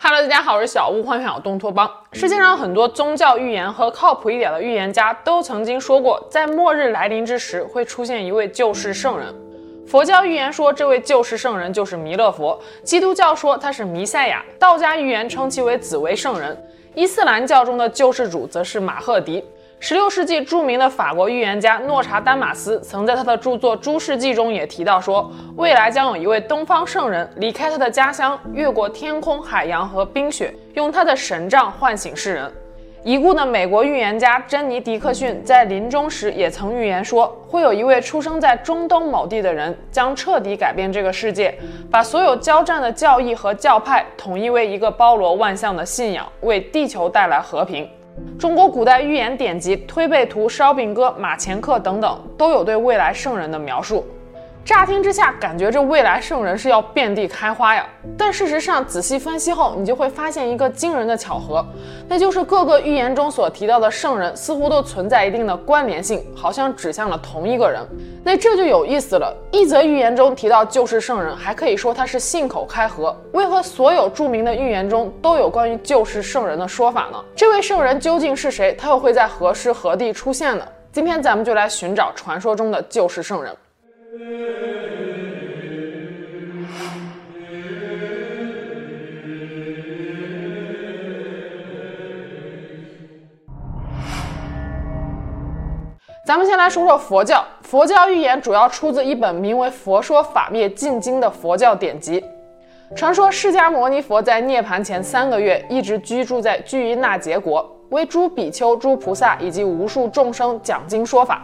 Hello，大家好，我是小屋，欢迎来到东托邦。世界上很多宗教预言和靠谱一点的预言家都曾经说过，在末日来临之时会出现一位救世圣人。佛教预言说这位救世圣人就是弥勒佛，基督教说他是弥赛亚，道家预言称其为紫薇圣人，伊斯兰教中的救世主则是马赫迪。十六世纪著名的法国预言家诺查丹马斯曾在他的著作《诸世纪》中也提到说，未来将有一位东方圣人离开他的家乡，越过天空、海洋和冰雪，用他的神杖唤醒世人。已故的美国预言家珍妮·迪克逊在临终时也曾预言说，会有一位出生在中东某地的人将彻底改变这个世界，把所有交战的教义和教派统一为一个包罗万象的信仰，为地球带来和平。中国古代寓言典籍《推背图》《烧饼歌》《马前课》等等，都有对未来圣人的描述。乍听之下，感觉这未来圣人是要遍地开花呀。但事实上，仔细分析后，你就会发现一个惊人的巧合，那就是各个预言中所提到的圣人似乎都存在一定的关联性，好像指向了同一个人。那这就有意思了。一则预言中提到救世圣人，还可以说他是信口开河。为何所有著名的预言中都有关于救世圣人的说法呢？这位圣人究竟是谁？他又会在何时何地出现呢？今天咱们就来寻找传说中的救世圣人。咱们先来说说佛教。佛教预言主要出自一本名为《佛说法灭尽经》的佛教典籍。传说释迦牟尼佛在涅槃前三个月一直居住在拘夷那结国，为诸比丘、诸菩萨以及无数众生讲经说法。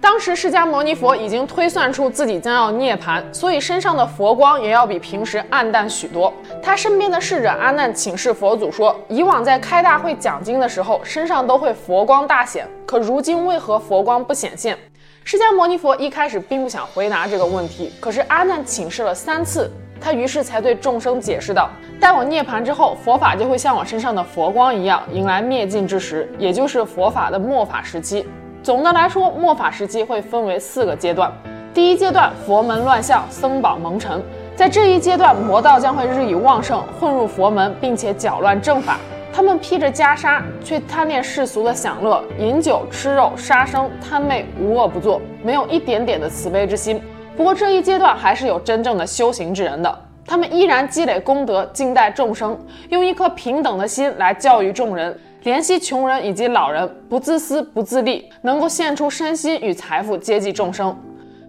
当时释迦牟尼佛已经推算出自己将要涅槃，所以身上的佛光也要比平时暗淡许多。他身边的侍者阿难请示佛祖说：“以往在开大会讲经的时候，身上都会佛光大显，可如今为何佛光不显现？”释迦牟尼佛一开始并不想回答这个问题，可是阿难请示了三次，他于是才对众生解释道：“待我涅槃之后，佛法就会像我身上的佛光一样，迎来灭尽之时，也就是佛法的末法时期。总的来说，末法时期会分为四个阶段。第一阶段，佛门乱象，僧宝蒙尘，在这一阶段，魔道将会日益旺盛，混入佛门，并且搅乱正法。”他们披着袈裟，却贪恋世俗的享乐，饮酒、吃肉、杀生、贪昧，无恶不作，没有一点点的慈悲之心。不过这一阶段还是有真正的修行之人的，他们依然积累功德，静待众生，用一颗平等的心来教育众人，怜惜穷人以及老人，不自私不自利，能够献出身心与财富接济众生。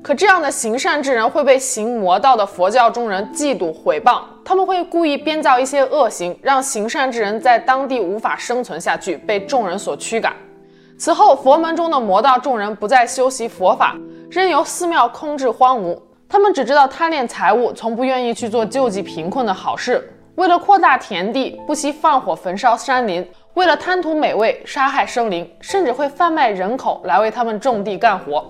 可这样的行善之人会被行魔道的佛教中人嫉妒毁谤，他们会故意编造一些恶行，让行善之人在当地无法生存下去，被众人所驱赶。此后，佛门中的魔道众人不再修习佛法，任由寺庙空置荒芜，他们只知道贪恋财物，从不愿意去做救济贫困的好事。为了扩大田地，不惜放火焚烧山林；为了贪图美味，杀害生灵，甚至会贩卖人口来为他们种地干活。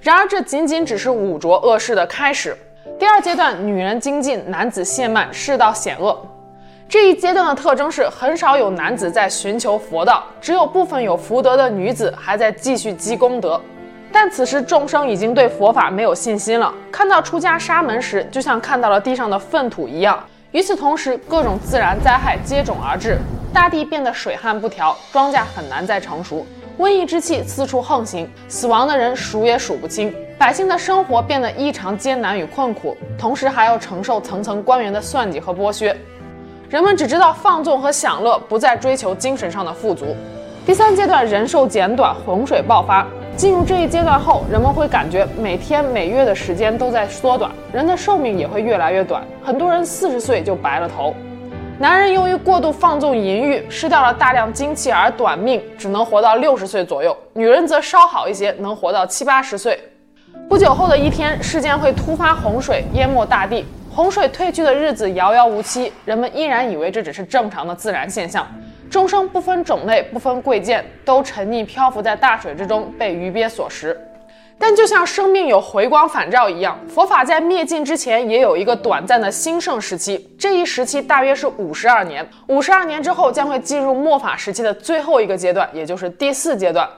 然而，这仅仅只是五浊恶世的开始。第二阶段，女人精进，男子懈慢，世道险恶。这一阶段的特征是，很少有男子在寻求佛道，只有部分有福德的女子还在继续积功德。但此时，众生已经对佛法没有信心了。看到出家沙门时，就像看到了地上的粪土一样。与此同时，各种自然灾害接踵而至，大地变得水旱不调，庄稼很难再成熟。瘟疫之气四处横行，死亡的人数也数不清，百姓的生活变得异常艰难与困苦，同时还要承受层层官员的算计和剥削。人们只知道放纵和享乐，不再追求精神上的富足。第三阶段，人寿减短，洪水爆发。进入这一阶段后，人们会感觉每天每月的时间都在缩短，人的寿命也会越来越短，很多人四十岁就白了头。男人由于过度放纵淫欲，失掉了大量精气而短命，只能活到六十岁左右；女人则稍好一些，能活到七八十岁。不久后的一天，世间会突发洪水，淹没大地。洪水退去的日子遥遥无期，人们依然以为这只是正常的自然现象。众生不分种类，不分贵贱，都沉溺漂浮在大水之中，被鱼鳖所食。但就像生命有回光返照一样，佛法在灭尽之前也有一个短暂的兴盛时期。这一时期大约是五十二年。五十二年之后将会进入末法时期的最后一个阶段，也就是第四阶段。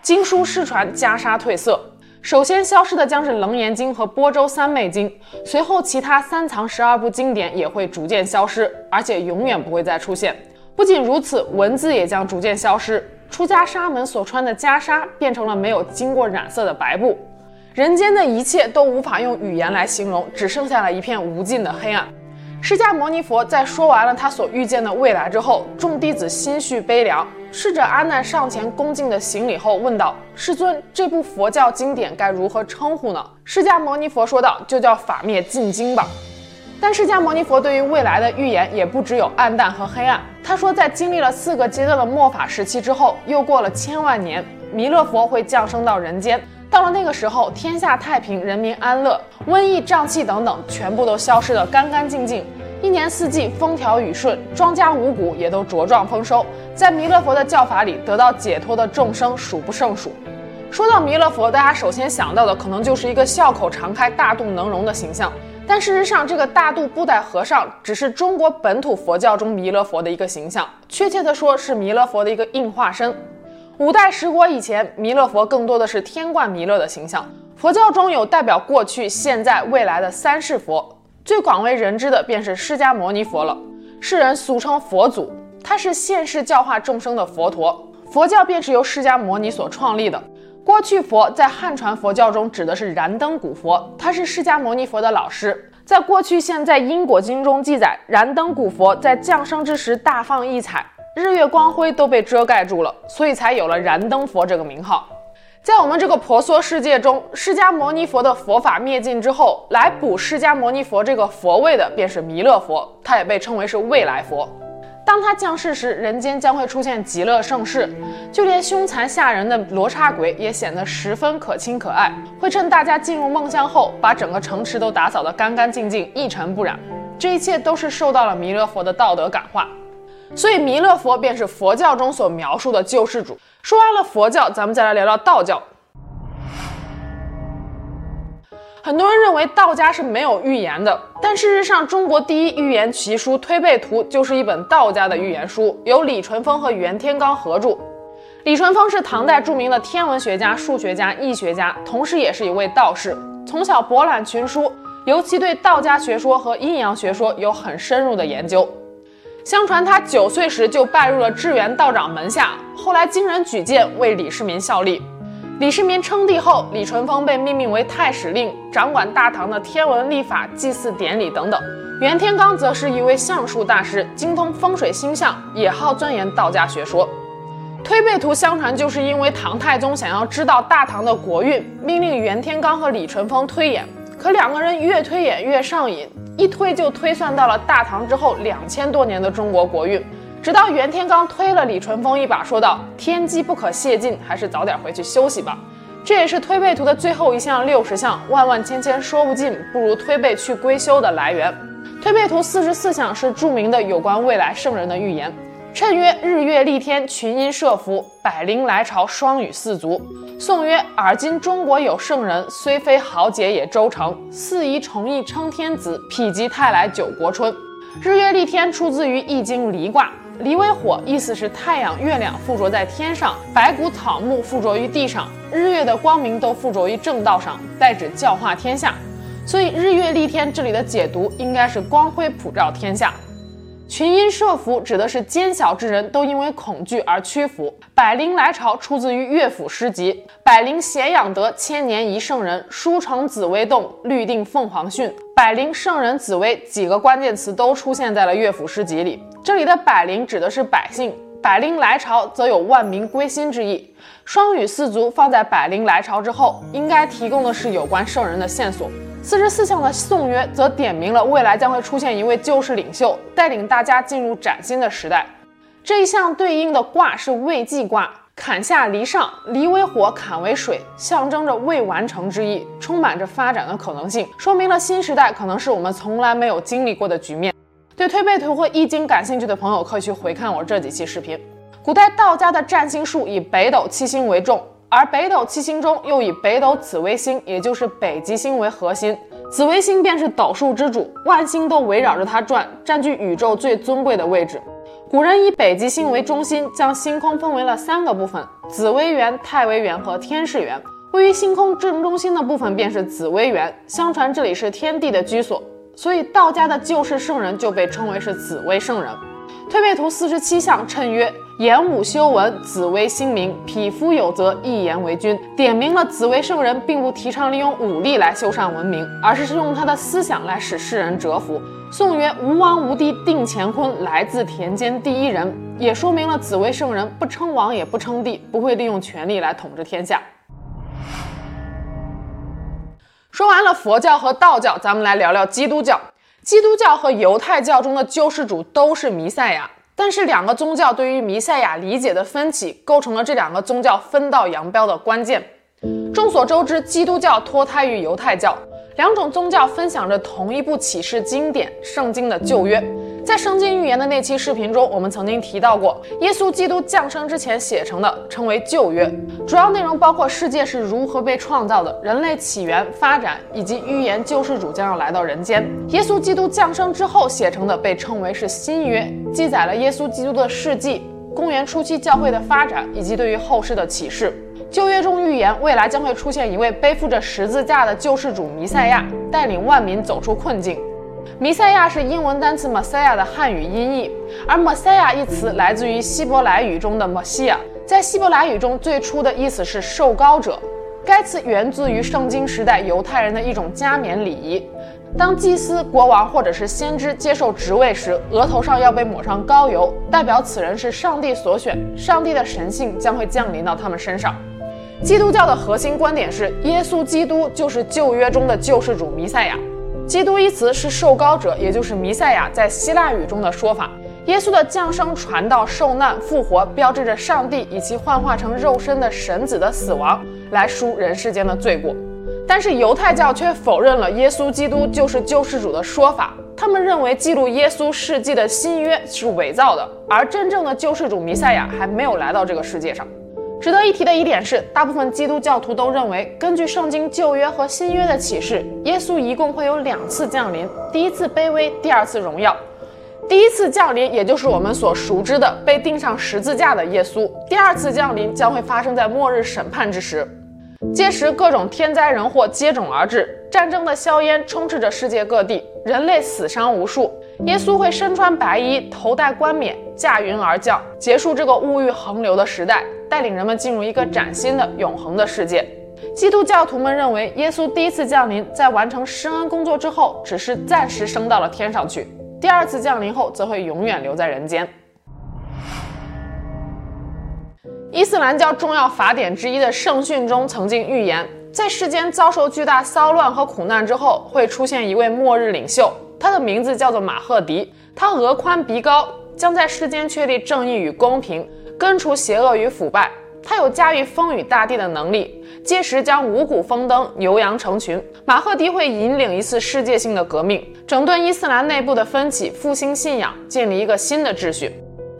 经书失传，袈裟褪色。首先消失的将是《楞严经》和《般舟三昧经》，随后其他三藏十二部经典也会逐渐消失，而且永远不会再出现。不仅如此，文字也将逐渐消失。出家沙门所穿的袈裟变成了没有经过染色的白布，人间的一切都无法用语言来形容，只剩下了一片无尽的黑暗。释迦牟尼佛在说完了他所预见的未来之后，众弟子心绪悲凉。侍者阿难上前恭敬的行礼后问道：“世尊，这部佛教经典该如何称呼呢？”释迦牟尼佛说道：“就叫法灭尽经吧。”但释迦牟尼佛对于未来的预言也不只有暗淡和黑暗。他说，在经历了四个阶段的末法时期之后，又过了千万年，弥勒佛会降生到人间。到了那个时候，天下太平，人民安乐，瘟疫、瘴气等等全部都消失得干干净净，一年四季风调雨顺，庄稼五谷也都茁壮丰收。在弥勒佛的教法里得到解脱的众生数不胜数。说到弥勒佛，大家首先想到的可能就是一个笑口常开、大肚能容的形象。但事实上，这个大肚布袋和尚只是中国本土佛教中弥勒佛的一个形象，确切的说是弥勒佛的一个应化身。五代十国以前，弥勒佛更多的是天冠弥勒的形象。佛教中有代表过去、现在、未来的三世佛，最广为人知的便是释迦牟尼佛了，世人俗称佛祖。他是现世教化众生的佛陀，佛教便是由释迦牟尼所创立的。过去佛在汉传佛教中指的是燃灯古佛，他是释迦牟尼佛的老师。在过去现在因果经中记载，燃灯古佛在降生之时大放异彩。日月光辉都被遮盖住了，所以才有了燃灯佛这个名号。在我们这个婆娑世界中，释迦牟尼佛的佛法灭尽之后，来补释迦牟尼佛这个佛位的便是弥勒佛，他也被称为是未来佛。当他降世时，人间将会出现极乐盛世，就连凶残吓人的罗刹鬼也显得十分可亲可爱，会趁大家进入梦乡后，把整个城池都打扫得干干净净，一尘不染。这一切都是受到了弥勒佛的道德感化。所以，弥勒佛便是佛教中所描述的救世主。说完了佛教，咱们再来聊聊道教。很多人认为道家是没有预言的，但事实上，中国第一预言奇书《推背图》就是一本道家的预言书，由李淳风和袁天罡合著。李淳风是唐代著名的天文学家、数学家、易学家，同时也是一位道士，从小博览群书，尤其对道家学说和阴阳学说有很深入的研究。相传他九岁时就拜入了智元道长门下，后来经人举荐为李世民效力。李世民称帝后，李淳风被命名为太史令，掌管大唐的天文历法、祭祀典礼等等。袁天罡则是一位相术大师，精通风水星象，也好钻研道家学说。推背图相传就是因为唐太宗想要知道大唐的国运，命令袁天罡和李淳风推演。可两个人越推演越上瘾，一推就推算到了大唐之后两千多年的中国国运。直到袁天罡推了李淳风一把，说道：“天机不可泄尽，还是早点回去休息吧。”这也是推背图的最后一项六十项，万万千千说不尽，不如推背去归休的来源。推背图四十四项是著名的有关未来圣人的预言。谶曰：日月丽天，群英摄福，百灵来朝，双羽四足。颂曰：尔今中国有圣人，虽非豪杰也周成。四夷崇义称天子，否极泰来九国春。日月丽天出自于易经离卦，离为火，意思是太阳、月亮附着在天上，白骨草木附着于地上，日月的光明都附着于正道上，代指教化天下。所以日月丽天这里的解读应该是光辉普照天下。群英摄福指的是奸小之人都因为恐惧而屈服。百灵来朝出自于乐府诗集。百灵贤养德，千年一圣人。书成紫微洞，律定凤凰训。百灵圣人紫微几个关键词都出现在了乐府诗集里。这里的百灵指的是百姓，百灵来朝则有万民归心之意。双羽四足放在百灵来朝之后，应该提供的是有关圣人的线索。四十四项的颂曰则点明了未来将会出现一位救世领袖，带领大家进入崭新的时代。这一项对应的卦是未济卦，坎下离上，离为火，坎为水，象征着未完成之意，充满着发展的可能性，说明了新时代可能是我们从来没有经历过的局面。对推背图或易经感兴趣的朋友，可以去回看我这几期视频。古代道家的占星术以北斗七星为重。而北斗七星中又以北斗紫微星，也就是北极星为核心，紫微星便是斗数之主，万星都围绕着它转，占据宇宙最尊贵的位置。古人以北极星为中心，将星空分为了三个部分：紫微垣、太微垣和天市垣。位于星空正中心的部分便是紫微垣，相传这里是天帝的居所，所以道家的救世圣人就被称为是紫微圣人。推背图四十七象谶曰：言武修文，紫微星明；匹夫有责，一言为君。点明了紫微圣人并不提倡利用武力来修缮文明，而是用他的思想来使世人折服。颂曰：吴王无帝定乾坤，来自田间第一人，也说明了紫微圣人不称王也不称帝，不会利用权力来统治天下。说完了佛教和道教，咱们来聊聊基督教。基督教和犹太教中的救世主都是弥赛亚，但是两个宗教对于弥赛亚理解的分歧，构成了这两个宗教分道扬镳的关键。众所周知，基督教脱胎于犹太教。两种宗教分享着同一部启示经典《圣经》的旧约。在《圣经预言》的那期视频中，我们曾经提到过，耶稣基督降生之前写成的称为旧约，主要内容包括世界是如何被创造的、人类起源、发展以及预言救世主将要来到人间。耶稣基督降生之后写成的被称为是新约，记载了耶稣基督的事迹、公元初期教会的发展以及对于后世的启示。旧约中预言未来将会出现一位背负着十字架的救世主弥赛亚，带领万民走出困境。弥赛亚是英文单词 Messiah 的汉语音译，而 Messiah 一词来自于希伯来语中的 m e s s i a 在希伯来语中最初的意思是受膏者。该词源自于圣经时代犹太人的一种加冕礼仪。当祭司、国王或者是先知接受职位时，额头上要被抹上膏油，代表此人是上帝所选，上帝的神性将会降临到他们身上。基督教的核心观点是，耶稣基督就是旧约中的救世主弥赛亚。基督一词是受膏者，也就是弥赛亚在希腊语中的说法。耶稣的降生、传道、受难、复活，标志着上帝以其幻化成肉身的神子的死亡，来赎人世间的罪过。但是犹太教却否认了耶稣基督就是救世主的说法，他们认为记录耶稣事迹的新约是伪造的，而真正的救世主弥赛亚还没有来到这个世界上。值得一提的一点是，大部分基督教徒都认为，根据圣经旧约和新约的启示，耶稣一共会有两次降临，第一次卑微，第二次荣耀。第一次降临，也就是我们所熟知的被钉上十字架的耶稣；第二次降临将会发生在末日审判之时，届时各种天灾人祸接踵而至，战争的硝烟充斥着世界各地，人类死伤无数。耶稣会身穿白衣，头戴冠冕，驾云而降，结束这个物欲横流的时代。带领人们进入一个崭新的永恒的世界。基督教徒们认为，耶稣第一次降临，在完成施恩工作之后，只是暂时升到了天上去；第二次降临后，则会永远留在人间。伊斯兰教重要法典之一的圣训中曾经预言，在世间遭受巨大骚乱和苦难之后，会出现一位末日领袖，他的名字叫做马赫迪。他额宽鼻高，将在世间确立正义与公平。根除邪恶与腐败，他有驾驭风雨大地的能力，届时将五谷丰登，牛羊成群。马赫迪会引领一次世界性的革命，整顿伊斯兰内部的分歧，复兴信仰，建立一个新的秩序。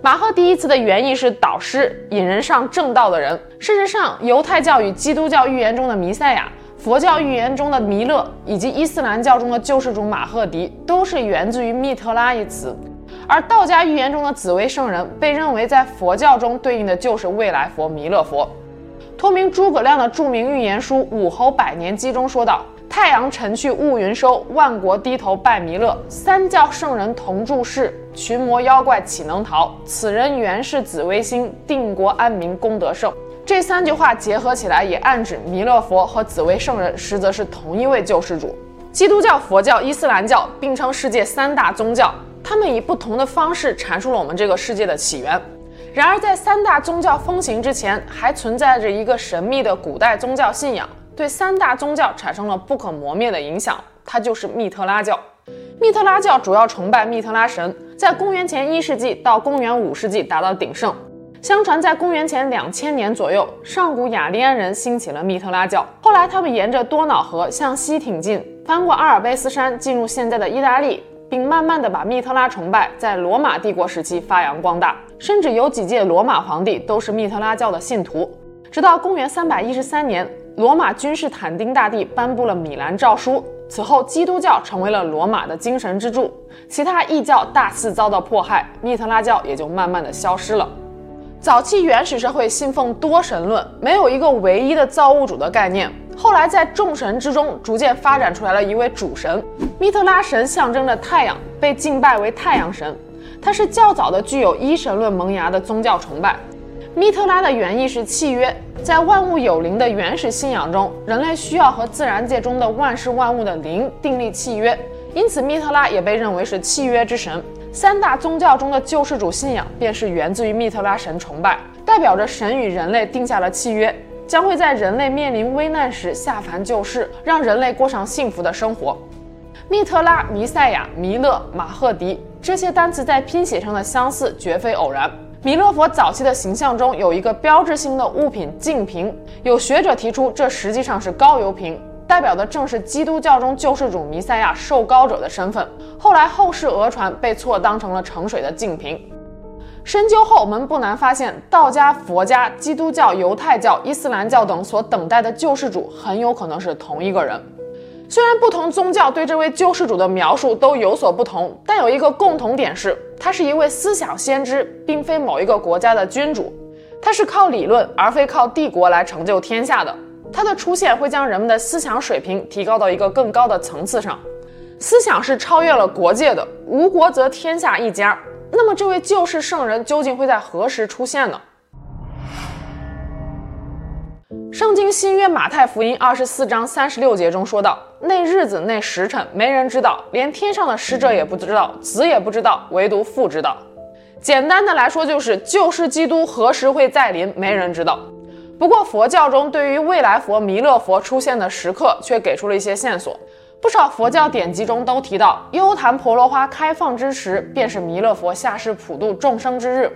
马赫迪一词的原意是导师，引人上正道的人。事实上，犹太教与基督教预言中的弥赛亚，佛教预言中的弥勒，以及伊斯兰教中的救世主马赫迪，都是源自于密特拉一词。而道家预言中的紫微圣人，被认为在佛教中对应的就是未来佛弥勒佛。托名诸葛亮的著名预言书《武侯百年记》中说道：“太阳沉去乌云收，万国低头拜弥勒。三教圣人同注世，群魔妖怪岂能逃？此人原是紫微星，定国安民功德盛。”这三句话结合起来，也暗指弥勒佛和紫微圣人实则是同一位救世主。基督教、佛教、伊斯兰教并称世界三大宗教。他们以不同的方式阐述了我们这个世界的起源。然而，在三大宗教风行之前，还存在着一个神秘的古代宗教信仰，对三大宗教产生了不可磨灭的影响。它就是密特拉教。密特拉教主要崇拜密特拉神，在公元前一世纪到公元五世纪达到鼎盛。相传，在公元前两千年左右，上古雅利安人兴起了密特拉教。后来，他们沿着多瑙河向西挺进，翻过阿尔卑斯山，进入现在的意大利。并慢慢的把密特拉崇拜在罗马帝国时期发扬光大，甚至有几届罗马皇帝都是密特拉教的信徒。直到公元三百一十三年，罗马君士坦丁大帝颁布了米兰诏书，此后基督教成为了罗马的精神支柱，其他异教大肆遭到迫害，密特拉教也就慢慢的消失了。早期原始社会信奉多神论，没有一个唯一的造物主的概念。后来在众神之中，逐渐发展出来了一位主神。密特拉神象征着太阳，被敬拜为太阳神。他是较早的具有一神论萌芽的宗教崇拜。密特拉的原意是契约，在万物有灵的原始信仰中，人类需要和自然界中的万事万物的灵订立契约，因此密特拉也被认为是契约之神。三大宗教中的救世主信仰便是源自于密特拉神崇拜，代表着神与人类定下了契约，将会在人类面临危难时下凡救世，让人类过上幸福的生活。密特拉、弥赛亚、弥勒、马赫迪这些单词在拼写上的相似绝非偶然。弥勒佛早期的形象中有一个标志性的物品净瓶，有学者提出这实际上是高油瓶。代表的正是基督教中救世主弥赛亚受膏者的身份。后来后世讹传被错当成了盛水的净瓶。深究后，我们不难发现，道家、佛家、基督教、犹太教、伊斯兰教等所等待的救世主很有可能是同一个人。虽然不同宗教对这位救世主的描述都有所不同，但有一个共同点是，他是一位思想先知，并非某一个国家的君主。他是靠理论而非靠帝国来成就天下的。它的出现会将人们的思想水平提高到一个更高的层次上，思想是超越了国界的，无国则天下一家。那么，这位救世圣人究竟会在何时出现呢？圣经新约马太福音二十四章三十六节中说道：“那日子那时辰，没人知道，连天上的使者也不知道，子也不知道，唯独父知道。”简单的来说，就是救世基督何时会再临，没人知道。不过，佛教中对于未来佛弥勒佛出现的时刻却给出了一些线索。不少佛教典籍中都提到，优昙婆罗花开放之时，便是弥勒佛下世普度众生之日。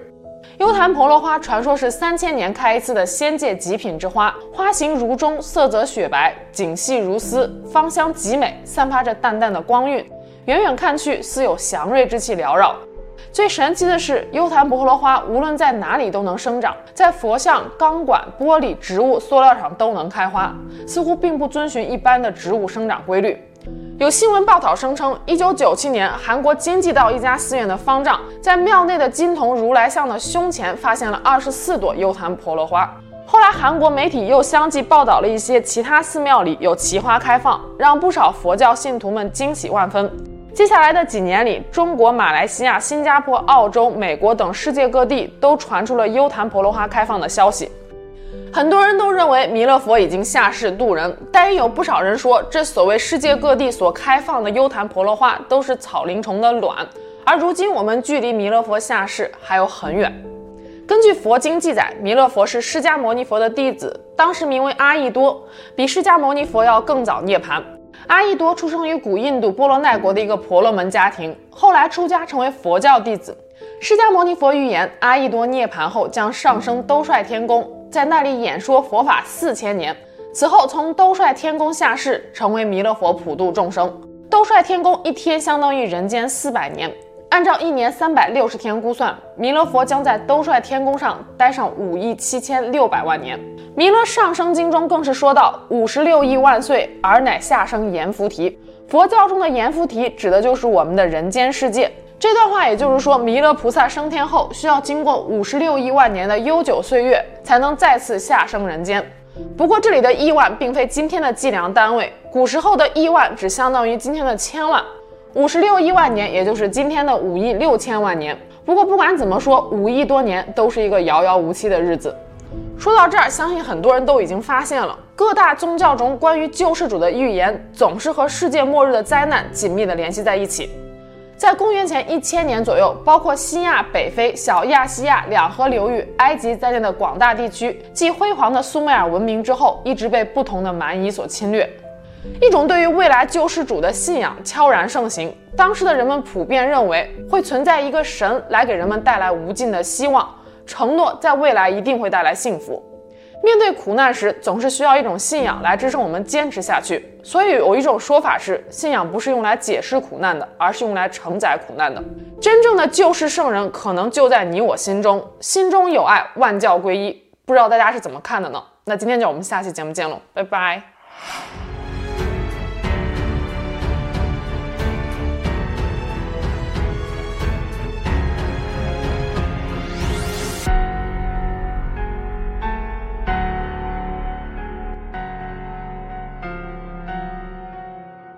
优昙婆罗花传说是三千年开一次的仙界极品之花，花形如钟，色泽雪白，景细如丝，芳香极美，散发着淡淡的光晕，远远看去似有祥瑞之气缭绕。最神奇的是，优昙婆罗花无论在哪里都能生长，在佛像、钢管、玻璃、植物、塑料上都能开花，似乎并不遵循一般的植物生长规律。有新闻报道声称，一九九七年，韩国京畿道一家寺院的方丈在庙内的金铜如来像的胸前发现了二十四朵优昙婆罗花。后来，韩国媒体又相继报道了一些其他寺庙里有奇花开放，让不少佛教信徒们惊喜万分。接下来的几年里，中国、马来西亚、新加坡、澳洲、美国等世界各地都传出了优昙婆罗花开放的消息。很多人都认为弥勒佛已经下世度人，但也有不少人说，这所谓世界各地所开放的优昙婆罗花都是草灵虫的卵。而如今，我们距离弥勒佛下世还有很远。根据佛经记载，弥勒佛是释迦牟尼佛的弟子，当时名为阿逸多，比释迦牟尼佛要更早涅槃。阿逸多出生于古印度波罗奈国的一个婆罗门家庭，后来出家成为佛教弟子。释迦牟尼佛预言，阿逸多涅槃后将上升兜率天宫，在那里演说佛法四千年。此后从兜率天宫下世，成为弥勒佛普度众生。兜率天宫一天相当于人间四百年。按照一年三百六十天估算，弥勒佛将在兜率天宫上待上五亿七千六百万年。弥勒上生经中更是说道：“五十六亿万岁，尔乃下生阎浮提。”佛教中的阎浮提指的就是我们的人间世界。这段话也就是说，弥勒菩萨升天后需要经过五十六亿万年的悠久岁月，才能再次下生人间。不过这里的亿万并非今天的计量单位，古时候的亿万只相当于今天的千万。五十六亿万年，也就是今天的五亿六千万年。不过不管怎么说，五亿多年都是一个遥遥无期的日子。说到这儿，相信很多人都已经发现了，各大宗教中关于救世主的预言总是和世界末日的灾难紧密地联系在一起。在公元前一千年左右，包括西亚、北非、小亚细亚两河流域、埃及在内的广大地区，继辉煌的苏美尔文明之后，一直被不同的蛮夷所侵略。一种对于未来救世主的信仰悄然盛行，当时的人们普遍认为会存在一个神来给人们带来无尽的希望，承诺在未来一定会带来幸福。面对苦难时，总是需要一种信仰来支撑我们坚持下去。所以有一种说法是，信仰不是用来解释苦难的，而是用来承载苦难的。真正的救世圣人可能就在你我心中，心中有爱，万教归一。不知道大家是怎么看的呢？那今天就我们下期节目见喽，拜拜。